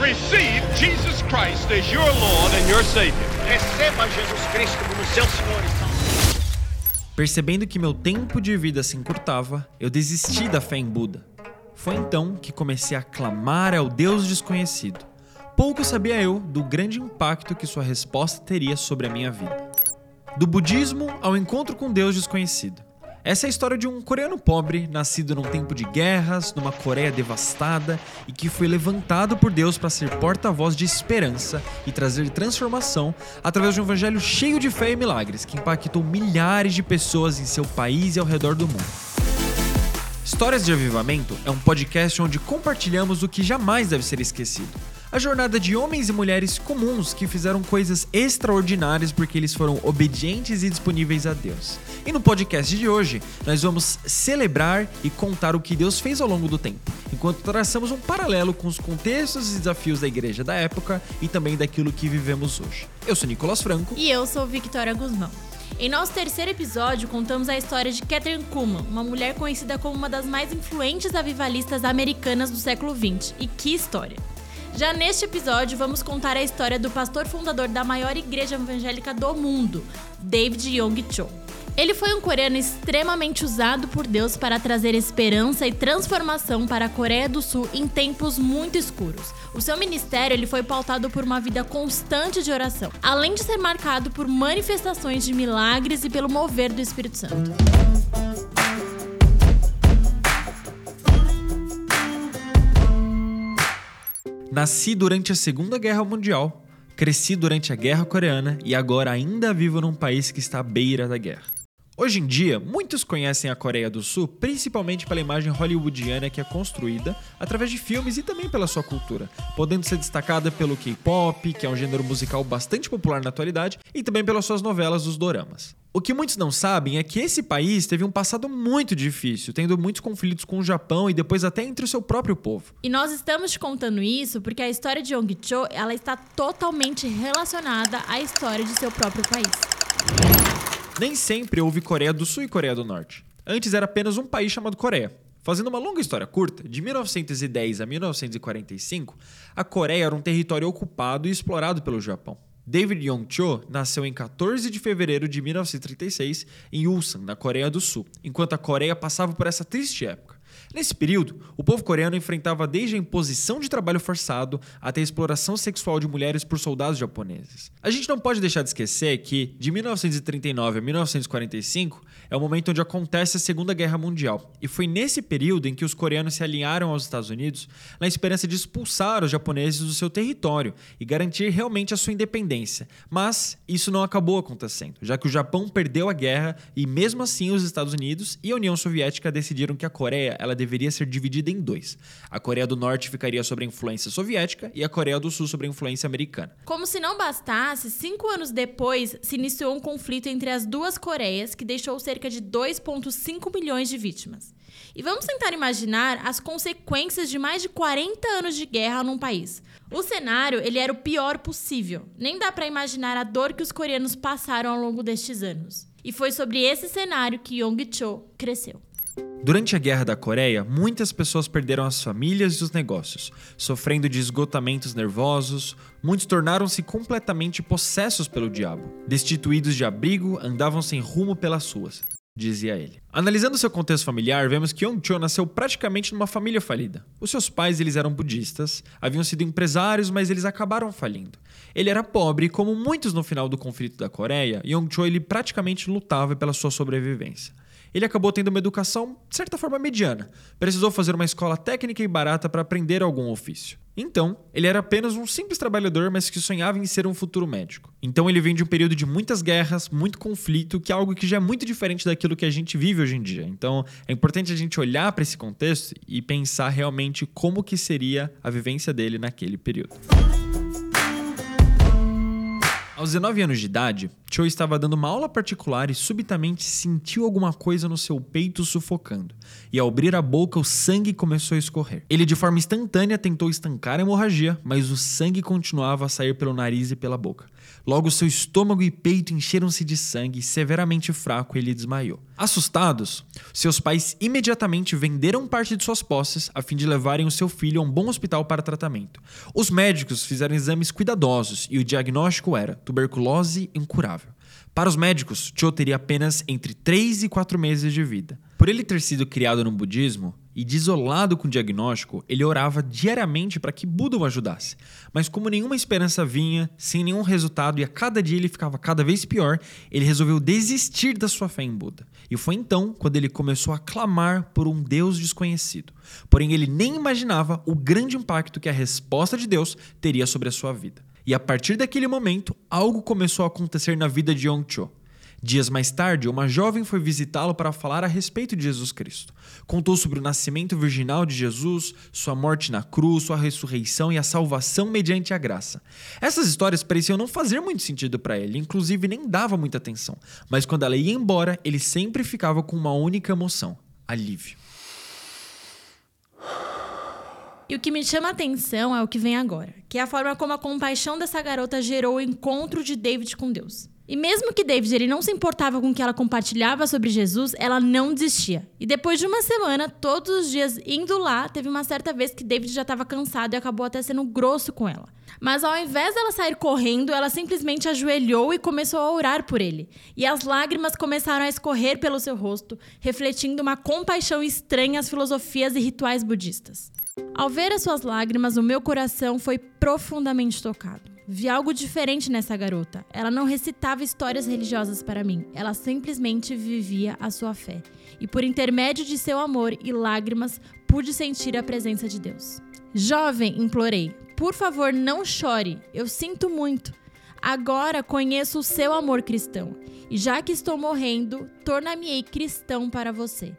receive Jesus Christ as your Lord and your Savior. Receba Jesus Cristo como seu Senhor e Salvador. Percebendo que meu tempo de vida se encurtava, eu desisti da fé em Buda. Foi então que comecei a clamar ao Deus desconhecido. Pouco sabia eu do grande impacto que sua resposta teria sobre a minha vida. Do budismo ao encontro com Deus desconhecido. Essa é a história de um coreano pobre, nascido num tempo de guerras, numa Coreia devastada e que foi levantado por Deus para ser porta-voz de esperança e trazer transformação através de um evangelho cheio de fé e milagres que impactou milhares de pessoas em seu país e ao redor do mundo. Histórias de Avivamento é um podcast onde compartilhamos o que jamais deve ser esquecido a jornada de homens e mulheres comuns que fizeram coisas extraordinárias porque eles foram obedientes e disponíveis a Deus. E no podcast de hoje, nós vamos celebrar e contar o que Deus fez ao longo do tempo, enquanto traçamos um paralelo com os contextos e desafios da igreja da época e também daquilo que vivemos hoje. Eu sou Nicolas Franco. E eu sou Victoria Guzmão. Em nosso terceiro episódio, contamos a história de Catherine Kuhlman, uma mulher conhecida como uma das mais influentes avivalistas americanas do século XX. E que história! Já neste episódio, vamos contar a história do pastor fundador da maior igreja evangélica do mundo, David Yong Cho. Ele foi um coreano extremamente usado por Deus para trazer esperança e transformação para a Coreia do Sul em tempos muito escuros. O seu ministério ele foi pautado por uma vida constante de oração, além de ser marcado por manifestações de milagres e pelo mover do Espírito Santo. Nasci durante a Segunda Guerra Mundial, cresci durante a Guerra Coreana e agora ainda vivo num país que está à beira da guerra. Hoje em dia, muitos conhecem a Coreia do Sul principalmente pela imagem hollywoodiana que é construída através de filmes e também pela sua cultura, podendo ser destacada pelo K-pop, que é um gênero musical bastante popular na atualidade, e também pelas suas novelas dos doramas. O que muitos não sabem é que esse país teve um passado muito difícil, tendo muitos conflitos com o Japão e depois até entre o seu próprio povo. E nós estamos te contando isso porque a história de Yonggi-cho, ela está totalmente relacionada à história de seu próprio país. Nem sempre houve Coreia do Sul e Coreia do Norte. Antes era apenas um país chamado Coreia. Fazendo uma longa história curta, de 1910 a 1945, a Coreia era um território ocupado e explorado pelo Japão. David Yong-cho nasceu em 14 de fevereiro de 1936 em Ulsan, na Coreia do Sul, enquanto a Coreia passava por essa triste época. Nesse período, o povo coreano enfrentava desde a imposição de trabalho forçado até a exploração sexual de mulheres por soldados japoneses. A gente não pode deixar de esquecer que, de 1939 a 1945, é o momento onde acontece a Segunda Guerra Mundial, e foi nesse período em que os coreanos se alinharam aos Estados Unidos na esperança de expulsar os japoneses do seu território e garantir realmente a sua independência. Mas isso não acabou acontecendo, já que o Japão perdeu a guerra e mesmo assim os Estados Unidos e a União Soviética decidiram que a Coreia ela deveria ser dividida em dois. A Coreia do Norte ficaria sob a influência soviética e a Coreia do Sul sob a influência americana. Como se não bastasse, cinco anos depois se iniciou um conflito entre as duas Coreias que deixou cerca de 2,5 milhões de vítimas. E vamos tentar imaginar as consequências de mais de 40 anos de guerra num país. O cenário ele era o pior possível. Nem dá para imaginar a dor que os coreanos passaram ao longo destes anos. E foi sobre esse cenário que Yong-cho cresceu. Durante a Guerra da Coreia, muitas pessoas perderam as famílias e os negócios, sofrendo de esgotamentos nervosos, muitos tornaram-se completamente possessos pelo diabo. Destituídos de abrigo, andavam sem rumo pelas ruas, dizia ele. Analisando seu contexto familiar, vemos que Yong-cho nasceu praticamente numa família falida. Os seus pais eles eram budistas, haviam sido empresários, mas eles acabaram falindo. Ele era pobre como muitos no final do conflito da Coreia, Yong-cho ele praticamente lutava pela sua sobrevivência ele acabou tendo uma educação, de certa forma, mediana. Precisou fazer uma escola técnica e barata para aprender algum ofício. Então, ele era apenas um simples trabalhador, mas que sonhava em ser um futuro médico. Então, ele vem de um período de muitas guerras, muito conflito, que é algo que já é muito diferente daquilo que a gente vive hoje em dia. Então, é importante a gente olhar para esse contexto e pensar realmente como que seria a vivência dele naquele período. Aos 19 anos de idade, Cho estava dando uma aula particular e subitamente sentiu alguma coisa no seu peito sufocando. E ao abrir a boca, o sangue começou a escorrer. Ele, de forma instantânea, tentou estancar a hemorragia, mas o sangue continuava a sair pelo nariz e pela boca. Logo, seu estômago e peito encheram-se de sangue, severamente fraco, ele desmaiou. Assustados, seus pais imediatamente venderam parte de suas posses a fim de levarem o seu filho a um bom hospital para tratamento. Os médicos fizeram exames cuidadosos e o diagnóstico era tuberculose incurável. Para os médicos, Cho teria apenas entre 3 e 4 meses de vida. Por ele ter sido criado no budismo e desolado com o diagnóstico, ele orava diariamente para que Buda o ajudasse. Mas como nenhuma esperança vinha, sem nenhum resultado e a cada dia ele ficava cada vez pior, ele resolveu desistir da sua fé em Buda. E foi então quando ele começou a clamar por um Deus desconhecido. Porém, ele nem imaginava o grande impacto que a resposta de Deus teria sobre a sua vida. E a partir daquele momento, algo começou a acontecer na vida de Yongcho. Dias mais tarde, uma jovem foi visitá-lo para falar a respeito de Jesus Cristo. Contou sobre o nascimento virginal de Jesus, sua morte na cruz, sua ressurreição e a salvação mediante a graça. Essas histórias pareciam não fazer muito sentido para ele, inclusive nem dava muita atenção. Mas quando ela ia embora, ele sempre ficava com uma única emoção: alívio. E o que me chama a atenção é o que vem agora, que é a forma como a compaixão dessa garota gerou o encontro de David com Deus. E mesmo que David ele não se importava com o que ela compartilhava sobre Jesus, ela não desistia. E depois de uma semana, todos os dias indo lá, teve uma certa vez que David já estava cansado e acabou até sendo grosso com ela. Mas ao invés dela sair correndo, ela simplesmente ajoelhou e começou a orar por ele. E as lágrimas começaram a escorrer pelo seu rosto, refletindo uma compaixão estranha às filosofias e rituais budistas. Ao ver as suas lágrimas, o meu coração foi profundamente tocado. Vi algo diferente nessa garota. Ela não recitava histórias religiosas para mim, ela simplesmente vivia a sua fé. E por intermédio de seu amor e lágrimas, pude sentir a presença de Deus. Jovem, implorei, por favor, não chore. Eu sinto muito. Agora conheço o seu amor cristão, e já que estou morrendo, tornar-me-ei cristão para você.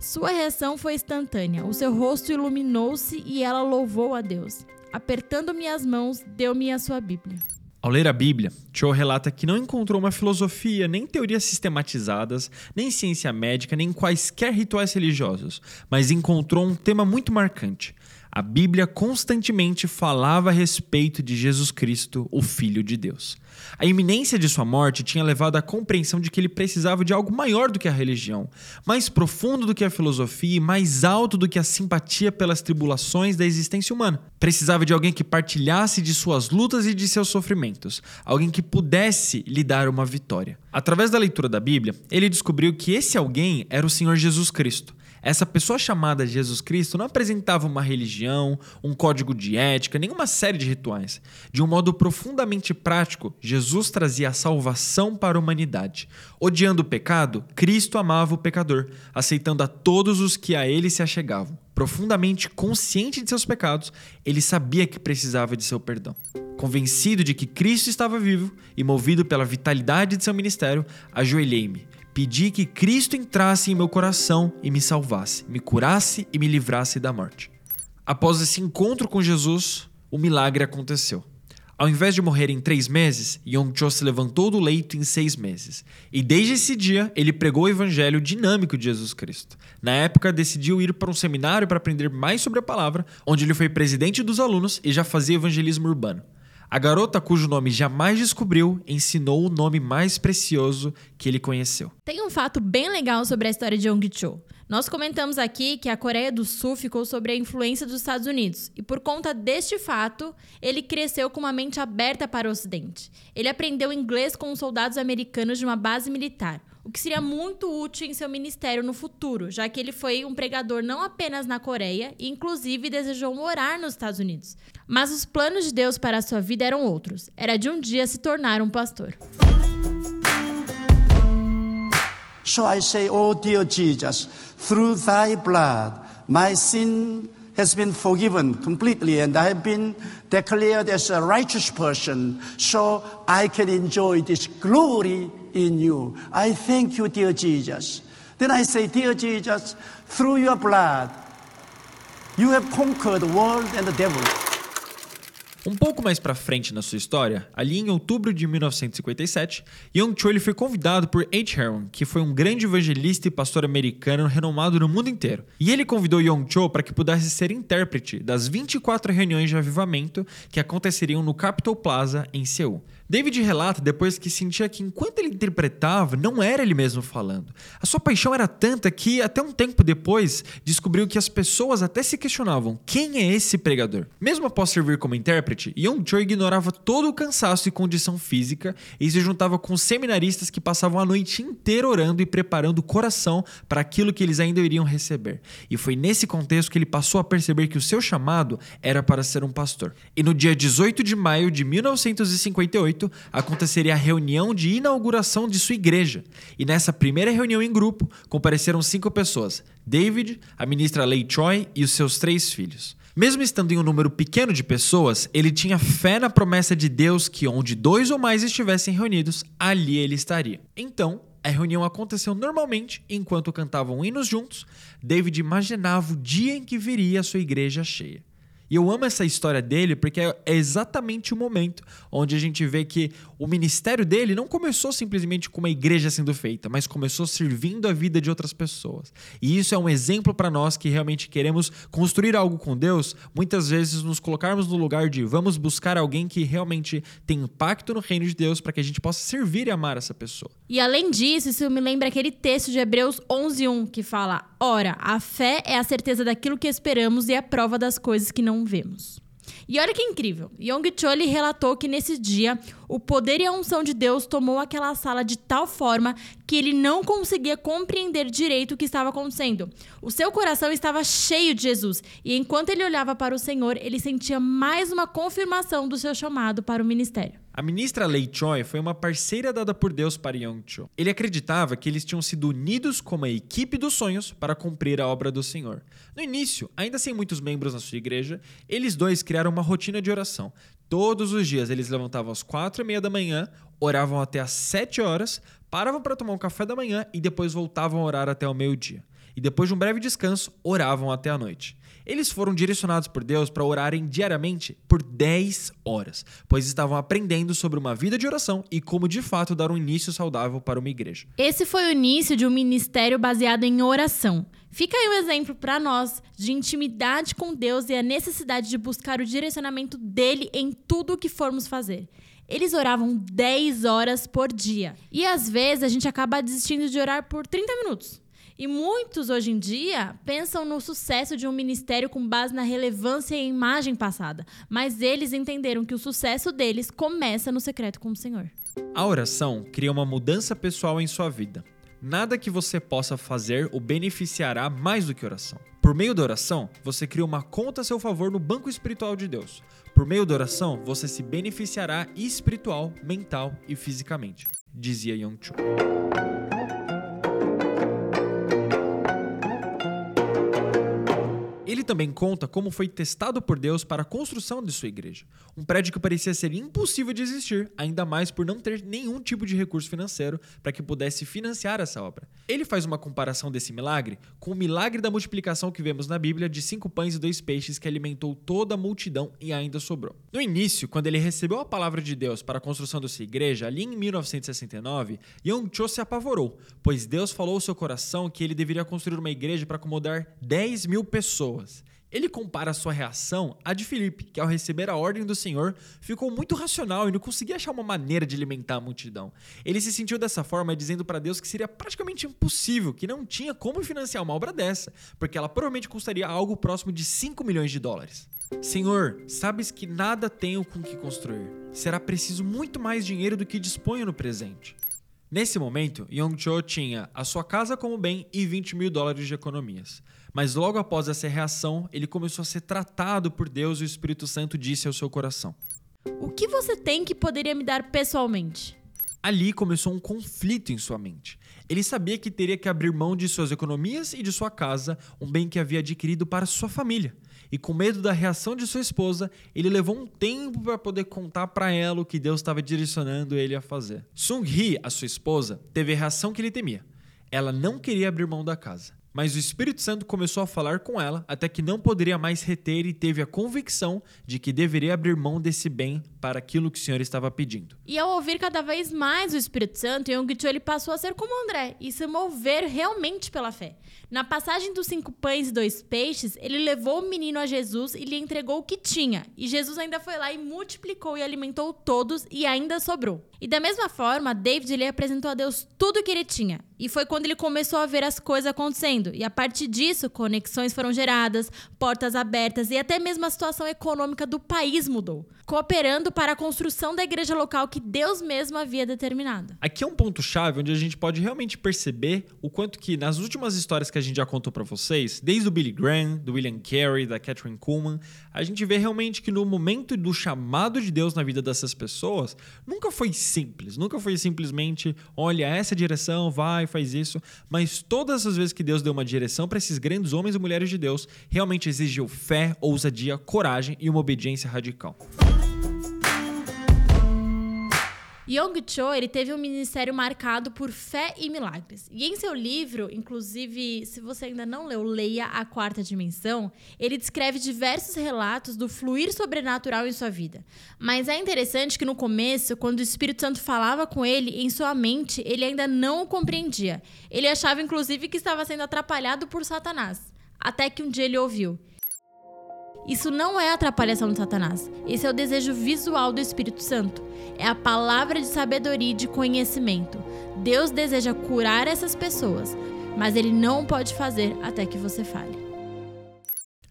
Sua reação foi instantânea. O seu rosto iluminou-se e ela louvou a Deus. Apertando minhas mãos, deu-me a sua Bíblia. Ao ler a Bíblia, Cho relata que não encontrou uma filosofia, nem teorias sistematizadas, nem ciência médica, nem quaisquer rituais religiosos, mas encontrou um tema muito marcante: a Bíblia constantemente falava a respeito de Jesus Cristo, o Filho de Deus. A iminência de sua morte tinha levado à compreensão de que ele precisava de algo maior do que a religião, mais profundo do que a filosofia e mais alto do que a simpatia pelas tribulações da existência humana. Precisava de alguém que partilhasse de suas lutas e de seus sofrimentos, alguém que pudesse lhe dar uma vitória. Através da leitura da Bíblia, ele descobriu que esse alguém era o Senhor Jesus Cristo. Essa pessoa chamada Jesus Cristo não apresentava uma religião, um código de ética, nenhuma série de rituais. De um modo profundamente prático, Jesus trazia a salvação para a humanidade. Odiando o pecado, Cristo amava o pecador, aceitando a todos os que a ele se achegavam. Profundamente consciente de seus pecados, ele sabia que precisava de seu perdão. Convencido de que Cristo estava vivo e movido pela vitalidade de seu ministério, ajoelhei-me Pedi que Cristo entrasse em meu coração e me salvasse, me curasse e me livrasse da morte. Após esse encontro com Jesus, o milagre aconteceu. Ao invés de morrer em três meses, Yong Cho se levantou do leito em seis meses. E desde esse dia, ele pregou o evangelho dinâmico de Jesus Cristo. Na época, decidiu ir para um seminário para aprender mais sobre a palavra, onde ele foi presidente dos alunos e já fazia evangelismo urbano. A garota cujo nome jamais descobriu ensinou o nome mais precioso que ele conheceu. Tem um fato bem legal sobre a história de Yong Cho. Nós comentamos aqui que a Coreia do Sul ficou sob a influência dos Estados Unidos, e por conta deste fato, ele cresceu com uma mente aberta para o Ocidente. Ele aprendeu inglês com os soldados americanos de uma base militar, o que seria muito útil em seu ministério no futuro, já que ele foi um pregador não apenas na Coreia e, inclusive, desejou morar nos Estados Unidos. Mas os planos de Deus para a sua vida eram outros. Era de um dia se tornar um pastor. So I say, Oh dear Jesus, through thy blood, my sin has been forgiven completely, and I have been declared as a righteous person, so I can enjoy this glory in you. I thank you, dear Jesus. Then I say, Dear Jesus, through your blood, you have conquered the world and the devil. Um pouco mais para frente na sua história, ali em outubro de 1957, Young Cho foi convidado por H. Heron, que foi um grande evangelista e pastor americano renomado no mundo inteiro. E ele convidou Young Cho para que pudesse ser intérprete das 24 reuniões de avivamento que aconteceriam no Capitol Plaza em Seul. David relata depois que sentia que enquanto ele interpretava, não era ele mesmo falando. A sua paixão era tanta que, até um tempo depois, descobriu que as pessoas até se questionavam: quem é esse pregador? Mesmo após servir como intérprete, Young Cho ignorava todo o cansaço e condição física e se juntava com seminaristas que passavam a noite inteira orando e preparando o coração para aquilo que eles ainda iriam receber. E foi nesse contexto que ele passou a perceber que o seu chamado era para ser um pastor. E no dia 18 de maio de 1958, aconteceria a reunião de inauguração de sua igreja. E nessa primeira reunião em grupo, compareceram cinco pessoas: David, a ministra Lei Choi e os seus três filhos. Mesmo estando em um número pequeno de pessoas, ele tinha fé na promessa de Deus que onde dois ou mais estivessem reunidos, ali ele estaria. Então, a reunião aconteceu normalmente enquanto cantavam hinos juntos. David imaginava o dia em que viria a sua igreja cheia. E eu amo essa história dele porque é exatamente o momento onde a gente vê que o ministério dele não começou simplesmente com uma igreja sendo feita, mas começou servindo a vida de outras pessoas. E isso é um exemplo para nós que realmente queremos construir algo com Deus, muitas vezes nos colocarmos no lugar de vamos buscar alguém que realmente tem impacto no reino de Deus para que a gente possa servir e amar essa pessoa. E além disso, isso me lembra aquele texto de Hebreus 11:1 que fala: "Ora, a fé é a certeza daquilo que esperamos e a prova das coisas que não vemos." E olha que incrível. Yong Chol relatou que nesse dia o poder e a unção de Deus tomou aquela sala de tal forma que ele não conseguia compreender direito o que estava acontecendo. O seu coração estava cheio de Jesus e enquanto ele olhava para o Senhor, ele sentia mais uma confirmação do seu chamado para o ministério. A ministra Lei Choi foi uma parceira dada por Deus para Young Cho. Ele acreditava que eles tinham sido unidos como a equipe dos sonhos para cumprir a obra do Senhor. No início, ainda sem muitos membros na sua igreja, eles dois criaram uma rotina de oração. Todos os dias eles levantavam às quatro e meia da manhã, oravam até às sete horas, paravam para tomar um café da manhã e depois voltavam a orar até o meio-dia. E depois de um breve descanso, oravam até a noite. Eles foram direcionados por Deus para orarem diariamente por 10 horas, pois estavam aprendendo sobre uma vida de oração e como de fato dar um início saudável para uma igreja. Esse foi o início de um ministério baseado em oração. Fica aí um exemplo para nós de intimidade com Deus e a necessidade de buscar o direcionamento dele em tudo o que formos fazer. Eles oravam 10 horas por dia. E às vezes a gente acaba desistindo de orar por 30 minutos. E muitos hoje em dia pensam no sucesso de um ministério com base na relevância e imagem passada, mas eles entenderam que o sucesso deles começa no secreto com o Senhor. A oração cria uma mudança pessoal em sua vida. Nada que você possa fazer o beneficiará mais do que oração. Por meio da oração, você cria uma conta a seu favor no banco espiritual de Deus. Por meio da oração, você se beneficiará espiritual, mental e fisicamente, dizia Young Cho. Ele também conta como foi testado por Deus para a construção de sua igreja. Um prédio que parecia ser impossível de existir, ainda mais por não ter nenhum tipo de recurso financeiro para que pudesse financiar essa obra. Ele faz uma comparação desse milagre com o milagre da multiplicação que vemos na Bíblia de cinco pães e dois peixes que alimentou toda a multidão e ainda sobrou. No início, quando ele recebeu a palavra de Deus para a construção da sua igreja, ali em 1969, Young Cho se apavorou, pois Deus falou ao seu coração que ele deveria construir uma igreja para acomodar 10 mil pessoas. Ele compara sua reação à de Filipe, que ao receber a ordem do Senhor ficou muito racional e não conseguia achar uma maneira de alimentar a multidão. Ele se sentiu dessa forma, dizendo para Deus que seria praticamente impossível, que não tinha como financiar uma obra dessa, porque ela provavelmente custaria algo próximo de 5 milhões de dólares. Senhor, sabes que nada tenho com que construir. Será preciso muito mais dinheiro do que disponho no presente. Nesse momento, Yong Cho tinha a sua casa como bem e 20 mil dólares de economias. Mas logo após essa reação, ele começou a ser tratado por Deus e o Espírito Santo disse ao seu coração: O que você tem que poderia me dar pessoalmente? Ali começou um conflito em sua mente. Ele sabia que teria que abrir mão de suas economias e de sua casa, um bem que havia adquirido para sua família. E com medo da reação de sua esposa, ele levou um tempo para poder contar para ela o que Deus estava direcionando ele a fazer. Sung Hee, a sua esposa, teve a reação que ele temia. Ela não queria abrir mão da casa. Mas o Espírito Santo começou a falar com ela até que não poderia mais reter e teve a convicção de que deveria abrir mão desse bem para aquilo que o Senhor estava pedindo. E ao ouvir cada vez mais o Espírito Santo, Yong Cho ele passou a ser como André e se mover realmente pela fé. Na passagem dos cinco pães e dois peixes, ele levou o menino a Jesus e lhe entregou o que tinha. E Jesus ainda foi lá e multiplicou e alimentou todos e ainda sobrou. E da mesma forma, David lhe apresentou a Deus tudo o que ele tinha. E foi quando ele começou a ver as coisas acontecendo. E a partir disso, conexões foram geradas, portas abertas e até mesmo a situação econômica do país mudou, cooperando para a construção da igreja local que Deus mesmo havia determinado. Aqui é um ponto chave onde a gente pode realmente perceber o quanto que nas últimas histórias que a gente já contou para vocês, desde o Billy Graham, do William Carey, da Catherine Kuhlman, a gente vê realmente que no momento do chamado de Deus na vida dessas pessoas, nunca foi simples, nunca foi simplesmente, olha, essa direção, vai, faz isso, mas todas as vezes que Deus deu uma direção para esses grandes homens e mulheres de Deus, realmente exigiu fé, ousadia, coragem e uma obediência radical. Yong Cho ele teve um ministério marcado por fé e milagres. E em seu livro, inclusive, se você ainda não leu, leia A Quarta Dimensão, ele descreve diversos relatos do fluir sobrenatural em sua vida. Mas é interessante que no começo, quando o Espírito Santo falava com ele, em sua mente, ele ainda não o compreendia. Ele achava, inclusive, que estava sendo atrapalhado por Satanás. Até que um dia ele ouviu. Isso não é atrapalhação de Satanás. Esse é o desejo visual do Espírito Santo. É a palavra de sabedoria e de conhecimento. Deus deseja curar essas pessoas, mas ele não pode fazer até que você fale.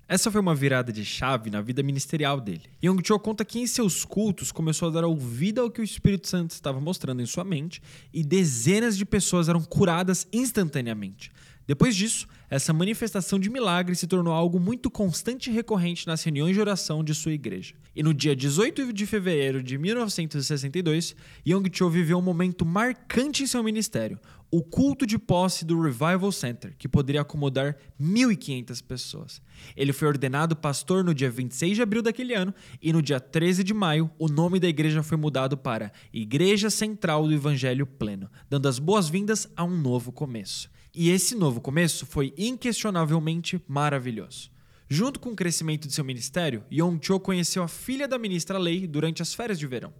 Essa foi uma virada de chave na vida ministerial dele. Young Cho conta que em seus cultos começou a dar ouvida ao que o Espírito Santo estava mostrando em sua mente e dezenas de pessoas eram curadas instantaneamente. Depois disso, essa manifestação de milagre se tornou algo muito constante e recorrente nas reuniões de oração de sua igreja. E no dia 18 de fevereiro de 1962, Young Cho viveu um momento marcante em seu ministério, o culto de posse do Revival Center, que poderia acomodar 1.500 pessoas. Ele foi ordenado pastor no dia 26 de abril daquele ano e no dia 13 de maio o nome da igreja foi mudado para Igreja Central do Evangelho Pleno, dando as boas-vindas a um novo começo. E esse novo começo foi inquestionavelmente maravilhoso. Junto com o crescimento de seu ministério, Yong Cho conheceu a filha da ministra Lei durante as férias de verão.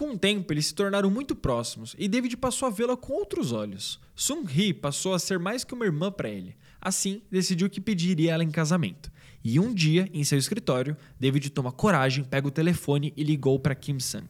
Com o tempo, eles se tornaram muito próximos e David passou a vê-la com outros olhos. Sung Hee passou a ser mais que uma irmã para ele. Assim, decidiu que pediria ela em casamento. E um dia, em seu escritório, David toma coragem, pega o telefone e ligou para Kim Sang.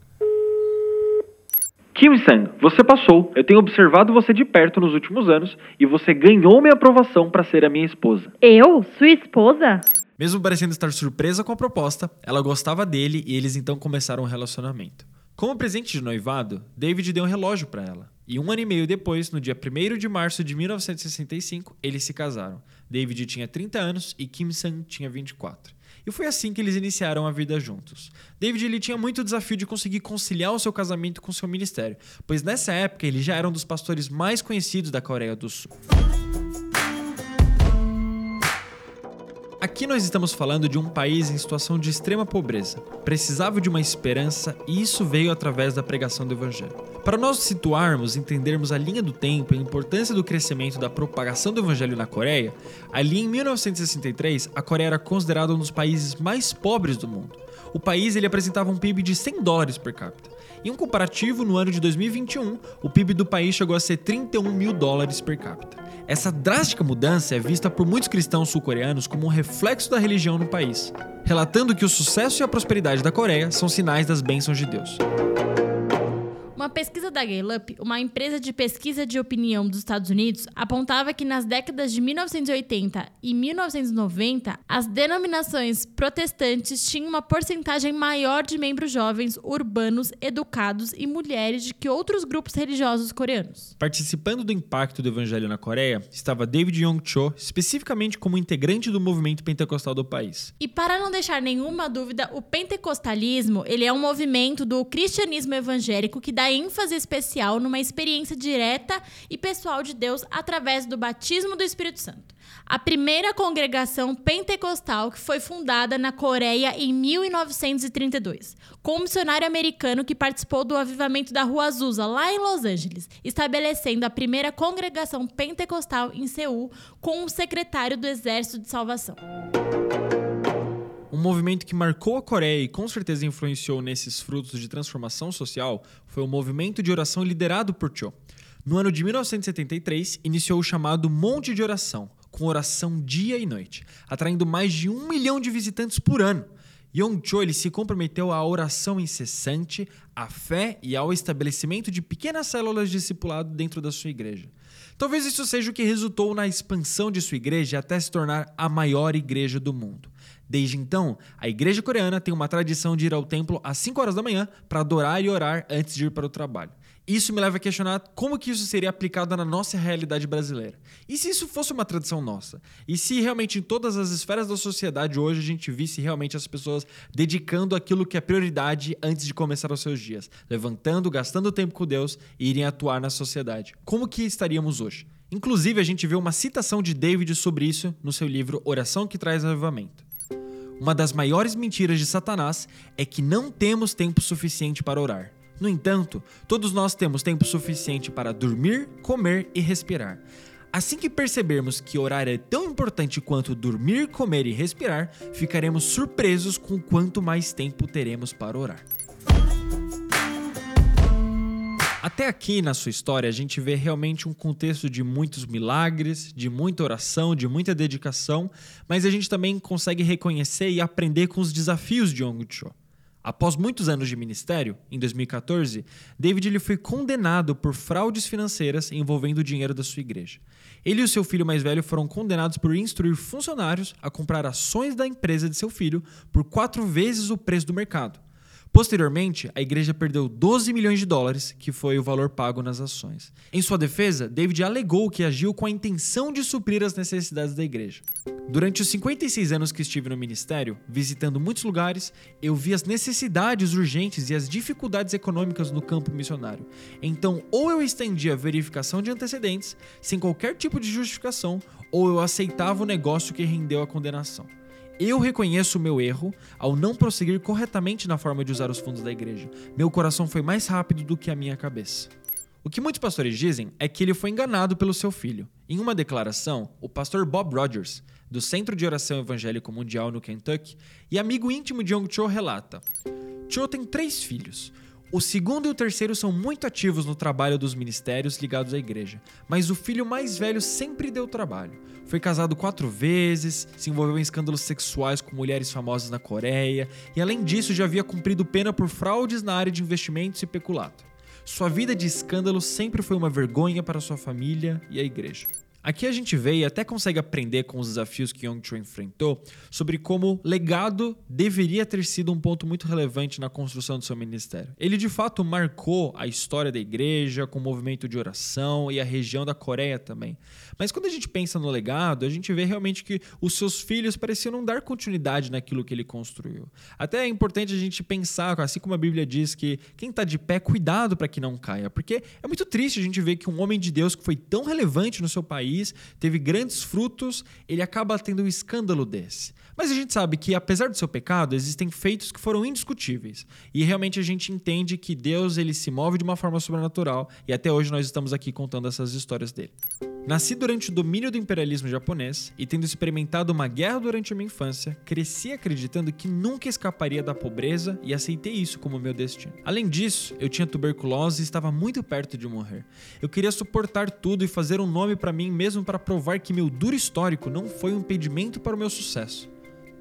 Kim-san, você passou. Eu tenho observado você de perto nos últimos anos e você ganhou minha aprovação para ser a minha esposa. Eu? Sua esposa? Mesmo parecendo estar surpresa com a proposta, ela gostava dele e eles então começaram um relacionamento. Como presente de noivado, David deu um relógio para ela. E um ano e meio depois, no dia 1 de março de 1965, eles se casaram. David tinha 30 anos e Kim Sang tinha 24. E foi assim que eles iniciaram a vida juntos. David ele tinha muito desafio de conseguir conciliar o seu casamento com seu ministério, pois nessa época ele já era um dos pastores mais conhecidos da Coreia do Sul. Aqui nós estamos falando de um país em situação de extrema pobreza. Precisava de uma esperança e isso veio através da pregação do Evangelho. Para nós situarmos, entendermos a linha do tempo e a importância do crescimento da propagação do Evangelho na Coreia, ali em 1963, a Coreia era considerada um dos países mais pobres do mundo. O país ele apresentava um PIB de 100 dólares per capita. Em um comparativo, no ano de 2021, o PIB do país chegou a ser 31 mil dólares per capita. Essa drástica mudança é vista por muitos cristãos sul-coreanos como um reflexo da religião no país, relatando que o sucesso e a prosperidade da Coreia são sinais das bênçãos de Deus. Uma pesquisa da Gallup, uma empresa de pesquisa de opinião dos Estados Unidos, apontava que nas décadas de 1980 e 1990, as denominações protestantes tinham uma porcentagem maior de membros jovens, urbanos, educados e mulheres do que outros grupos religiosos coreanos. Participando do impacto do evangelho na Coreia, estava David Yong-cho, especificamente como integrante do movimento pentecostal do país. E para não deixar nenhuma dúvida, o pentecostalismo ele é um movimento do cristianismo evangélico que dá ênfase especial numa experiência direta e pessoal de Deus através do batismo do Espírito Santo. A primeira congregação pentecostal que foi fundada na Coreia em 1932, com um missionário americano que participou do avivamento da Rua Azusa, lá em Los Angeles, estabelecendo a primeira congregação pentecostal em Seul com um secretário do Exército de Salvação. Movimento que marcou a Coreia e com certeza influenciou nesses frutos de transformação social foi o movimento de oração liderado por Cho. No ano de 1973, iniciou o chamado Monte de Oração, com oração dia e noite, atraindo mais de um milhão de visitantes por ano. Yong Cho ele se comprometeu à oração incessante, à fé e ao estabelecimento de pequenas células de discipulado dentro da sua igreja. Talvez isso seja o que resultou na expansão de sua igreja até se tornar a maior igreja do mundo. Desde então, a igreja coreana tem uma tradição de ir ao templo às 5 horas da manhã para adorar e orar antes de ir para o trabalho. Isso me leva a questionar como que isso seria aplicado na nossa realidade brasileira. E se isso fosse uma tradição nossa? E se realmente em todas as esferas da sociedade hoje a gente visse realmente as pessoas dedicando aquilo que é prioridade antes de começar os seus dias, levantando, gastando tempo com Deus e irem atuar na sociedade? Como que estaríamos hoje? Inclusive, a gente vê uma citação de David sobre isso no seu livro Oração que Traz Avivamento. Uma das maiores mentiras de Satanás é que não temos tempo suficiente para orar. No entanto, todos nós temos tempo suficiente para dormir, comer e respirar. Assim que percebermos que orar é tão importante quanto dormir, comer e respirar, ficaremos surpresos com quanto mais tempo teremos para orar. Até aqui na sua história, a gente vê realmente um contexto de muitos milagres, de muita oração, de muita dedicação, mas a gente também consegue reconhecer e aprender com os desafios de Yong Cho. Após muitos anos de ministério, em 2014, David ele foi condenado por fraudes financeiras envolvendo o dinheiro da sua igreja. Ele e o seu filho mais velho foram condenados por instruir funcionários a comprar ações da empresa de seu filho por quatro vezes o preço do mercado. Posteriormente, a igreja perdeu 12 milhões de dólares, que foi o valor pago nas ações. Em sua defesa, David alegou que agiu com a intenção de suprir as necessidades da igreja. Durante os 56 anos que estive no ministério, visitando muitos lugares, eu vi as necessidades urgentes e as dificuldades econômicas no campo missionário. Então, ou eu estendia a verificação de antecedentes, sem qualquer tipo de justificação, ou eu aceitava o negócio que rendeu a condenação. Eu reconheço o meu erro ao não prosseguir corretamente na forma de usar os fundos da igreja. Meu coração foi mais rápido do que a minha cabeça. O que muitos pastores dizem é que ele foi enganado pelo seu filho. Em uma declaração, o pastor Bob Rogers, do Centro de Oração Evangélico Mundial no Kentucky, e amigo íntimo de Yong Cho relata: Cho tem três filhos. O segundo e o terceiro são muito ativos no trabalho dos ministérios ligados à igreja, mas o filho mais velho sempre deu trabalho. Foi casado quatro vezes, se envolveu em escândalos sexuais com mulheres famosas na Coreia e, além disso, já havia cumprido pena por fraudes na área de investimentos e peculato. Sua vida de escândalo sempre foi uma vergonha para sua família e a igreja. Aqui a gente vê e até consegue aprender com os desafios que Young Cho enfrentou sobre como legado deveria ter sido um ponto muito relevante na construção do seu ministério. Ele de fato marcou a história da igreja com o movimento de oração e a região da Coreia também. Mas quando a gente pensa no legado, a gente vê realmente que os seus filhos pareciam não dar continuidade naquilo que ele construiu. Até é importante a gente pensar, assim como a Bíblia diz que quem está de pé, cuidado para que não caia, porque é muito triste a gente ver que um homem de Deus que foi tão relevante no seu país teve grandes frutos, ele acaba tendo um escândalo desse. Mas a gente sabe que, apesar do seu pecado, existem feitos que foram indiscutíveis. E realmente a gente entende que Deus ele se move de uma forma sobrenatural e até hoje nós estamos aqui contando essas histórias dele. Nasci durante o domínio do imperialismo japonês e, tendo experimentado uma guerra durante a minha infância, cresci acreditando que nunca escaparia da pobreza e aceitei isso como meu destino. Além disso, eu tinha tuberculose e estava muito perto de morrer. Eu queria suportar tudo e fazer um nome para mim mesmo para provar que meu duro histórico não foi um impedimento para o meu sucesso.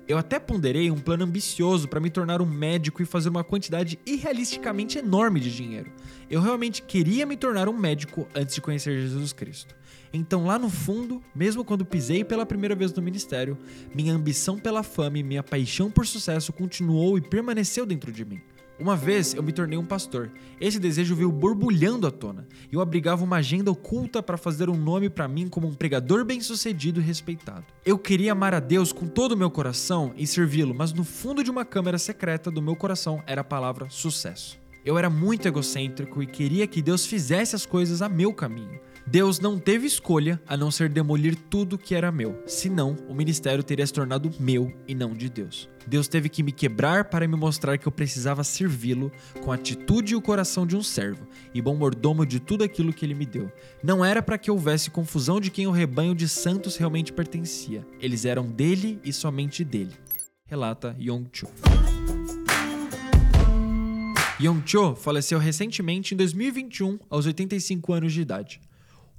Eu até ponderei um plano ambicioso para me tornar um médico e fazer uma quantidade irrealisticamente enorme de dinheiro. Eu realmente queria me tornar um médico antes de conhecer Jesus Cristo. Então, lá no fundo, mesmo quando pisei pela primeira vez no ministério, minha ambição pela fama e minha paixão por sucesso continuou e permaneceu dentro de mim. Uma vez eu me tornei um pastor. Esse desejo veio borbulhando à tona. Eu abrigava uma agenda oculta para fazer um nome para mim como um pregador bem-sucedido e respeitado. Eu queria amar a Deus com todo o meu coração e servi-lo, mas no fundo de uma câmara secreta do meu coração era a palavra sucesso. Eu era muito egocêntrico e queria que Deus fizesse as coisas a meu caminho. Deus não teve escolha a não ser demolir tudo que era meu, senão o ministério teria se tornado meu e não de Deus. Deus teve que me quebrar para me mostrar que eu precisava servi-lo com a atitude e o coração de um servo e bom mordomo de tudo aquilo que ele me deu. Não era para que houvesse confusão de quem o rebanho de santos realmente pertencia. Eles eram dele e somente dele. Relata Yong Cho. Yong Cho faleceu recentemente em 2021, aos 85 anos de idade.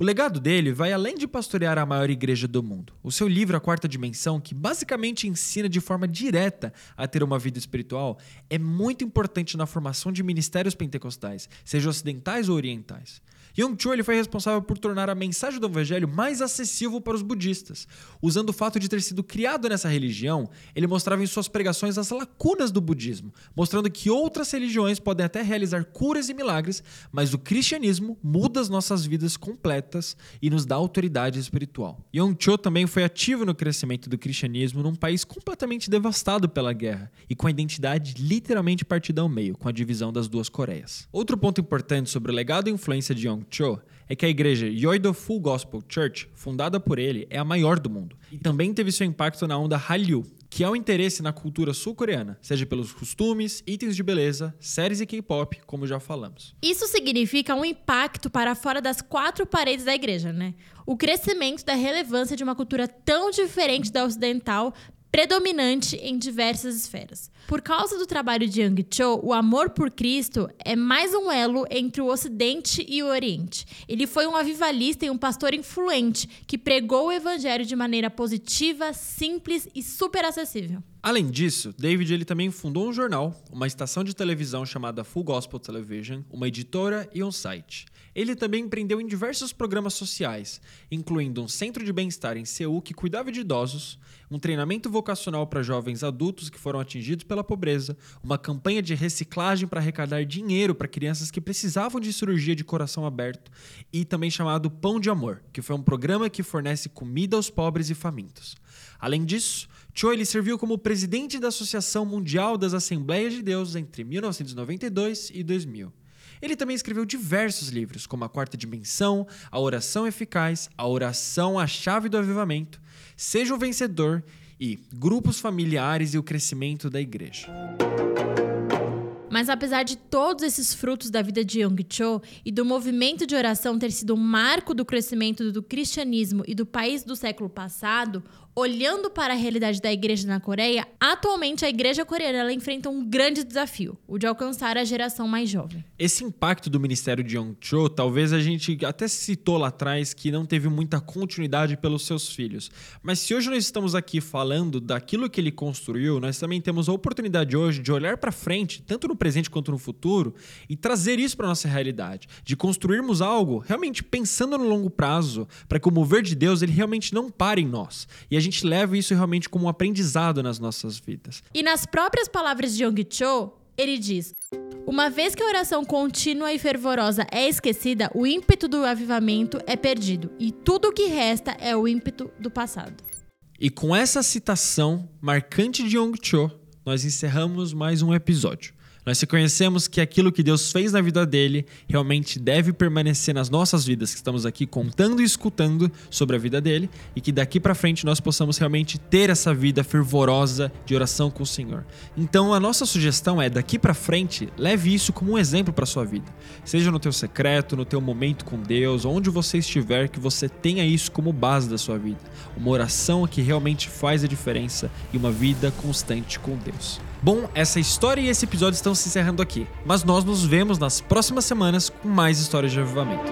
O legado dele vai além de pastorear a maior igreja do mundo. O seu livro A Quarta Dimensão, que basicamente ensina de forma direta a ter uma vida espiritual, é muito importante na formação de ministérios pentecostais, sejam ocidentais ou orientais. Young Cho ele foi responsável por tornar a mensagem do evangelho mais acessível para os budistas. Usando o fato de ter sido criado nessa religião, ele mostrava em suas pregações as lacunas do budismo, mostrando que outras religiões podem até realizar curas e milagres, mas o cristianismo muda as nossas vidas completas e nos dá autoridade espiritual. Young Cho também foi ativo no crescimento do cristianismo num país completamente devastado pela guerra e com a identidade literalmente partida ao meio, com a divisão das duas Coreias. Outro ponto importante sobre o legado e influência de Cho é que a igreja Yoido Full Gospel Church, fundada por ele, é a maior do mundo. E também teve seu impacto na onda Hallyu, que é o interesse na cultura sul-coreana, seja pelos costumes, itens de beleza, séries e K-pop, como já falamos. Isso significa um impacto para fora das quatro paredes da igreja, né? O crescimento da relevância de uma cultura tão diferente da ocidental predominante em diversas esferas. Por causa do trabalho de Yang Cho, o amor por Cristo é mais um elo entre o Ocidente e o Oriente. Ele foi um avivalista e um pastor influente que pregou o evangelho de maneira positiva, simples e super acessível. Além disso, David ele também fundou um jornal, uma estação de televisão chamada Full Gospel Television, uma editora e um site. Ele também empreendeu em diversos programas sociais, incluindo um centro de bem-estar em Seul que cuidava de idosos, um treinamento vocacional para jovens adultos que foram atingidos pela pobreza, uma campanha de reciclagem para arrecadar dinheiro para crianças que precisavam de cirurgia de coração aberto e também chamado Pão de Amor, que foi um programa que fornece comida aos pobres e famintos. Além disso, Cho ele serviu como presidente da Associação Mundial das Assembleias de Deus entre 1992 e 2000. Ele também escreveu diversos livros, como A Quarta Dimensão, A Oração Eficaz, A Oração a Chave do Avivamento, Seja o Vencedor e Grupos Familiares e o Crescimento da Igreja. Mas apesar de todos esses frutos da vida de Young Cho e do movimento de oração ter sido um marco do crescimento do cristianismo e do país do século passado, olhando para a realidade da igreja na Coreia, atualmente a igreja coreana enfrenta um grande desafio, o de alcançar a geração mais jovem. Esse impacto do ministério de Young Cho, talvez a gente até citou lá atrás que não teve muita continuidade pelos seus filhos. Mas se hoje nós estamos aqui falando daquilo que ele construiu, nós também temos a oportunidade hoje de olhar para frente, tanto no presente quanto no futuro, e trazer isso para nossa realidade, de construirmos algo realmente pensando no longo prazo, para que o mover de Deus ele realmente não pare em nós. E a gente leva isso realmente como um aprendizado nas nossas vidas. E nas próprias palavras de Young Cho, ele diz: Uma vez que a oração contínua e fervorosa é esquecida, o ímpeto do avivamento é perdido, e tudo o que resta é o ímpeto do passado. E com essa citação marcante de Young Cho, nós encerramos mais um episódio. Nós reconhecemos que aquilo que Deus fez na vida dele realmente deve permanecer nas nossas vidas, que estamos aqui contando e escutando sobre a vida dele, e que daqui para frente nós possamos realmente ter essa vida fervorosa de oração com o Senhor. Então a nossa sugestão é daqui para frente, leve isso como um exemplo para sua vida. Seja no teu secreto, no teu momento com Deus, onde você estiver, que você tenha isso como base da sua vida. Uma oração que realmente faz a diferença e uma vida constante com Deus. Bom, essa história e esse episódio estão se encerrando aqui, mas nós nos vemos nas próximas semanas com mais histórias de avivamento.